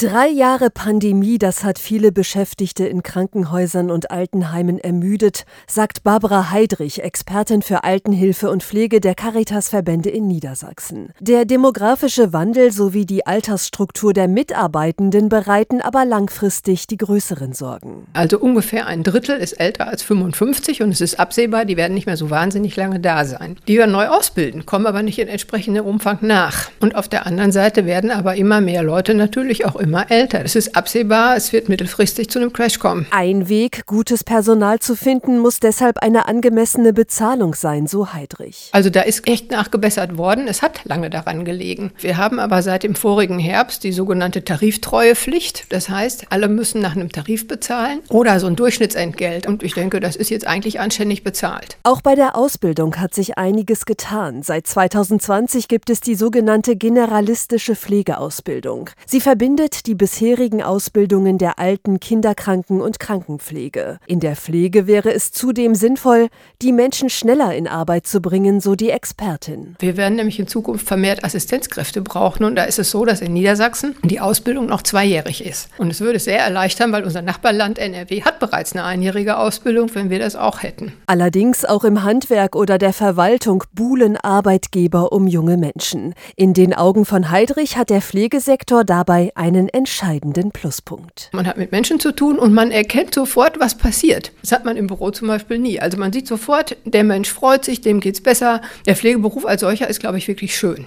Drei Jahre Pandemie, das hat viele Beschäftigte in Krankenhäusern und Altenheimen ermüdet, sagt Barbara Heidrich, Expertin für Altenhilfe und Pflege der Caritas-Verbände in Niedersachsen. Der demografische Wandel sowie die Altersstruktur der Mitarbeitenden bereiten aber langfristig die größeren Sorgen. Also ungefähr ein Drittel ist älter als 55 und es ist absehbar, die werden nicht mehr so wahnsinnig lange da sein. Die werden neu ausbilden, kommen aber nicht in entsprechendem Umfang nach. Und auf der anderen Seite werden aber immer mehr Leute natürlich auch immer älter. Es ist absehbar, es wird mittelfristig zu einem Crash kommen. Ein Weg, gutes Personal zu finden, muss deshalb eine angemessene Bezahlung sein, so Heidrich. Also da ist echt nachgebessert worden. Es hat lange daran gelegen. Wir haben aber seit dem vorigen Herbst die sogenannte Tariftreuepflicht. Das heißt, alle müssen nach einem Tarif bezahlen oder so ein Durchschnittsentgelt. Und ich denke, das ist jetzt eigentlich anständig bezahlt. Auch bei der Ausbildung hat sich einiges getan. Seit 2020 gibt es die sogenannte generalistische Pflegeausbildung. Sie verbindet die bisherigen Ausbildungen der Alten-, Kinderkranken- und Krankenpflege. In der Pflege wäre es zudem sinnvoll, die Menschen schneller in Arbeit zu bringen, so die Expertin. Wir werden nämlich in Zukunft vermehrt Assistenzkräfte brauchen und da ist es so, dass in Niedersachsen die Ausbildung noch zweijährig ist. Und es würde sehr erleichtern, weil unser Nachbarland NRW hat bereits eine einjährige Ausbildung, wenn wir das auch hätten. Allerdings auch im Handwerk oder der Verwaltung buhlen Arbeitgeber um junge Menschen. In den Augen von Heidrich hat der Pflegesektor dabei einen entscheidenden Pluspunkt. Man hat mit Menschen zu tun und man erkennt sofort, was passiert. Das hat man im Büro zum Beispiel nie. Also man sieht sofort, der Mensch freut sich, dem geht es besser. Der Pflegeberuf als solcher ist, glaube ich, wirklich schön.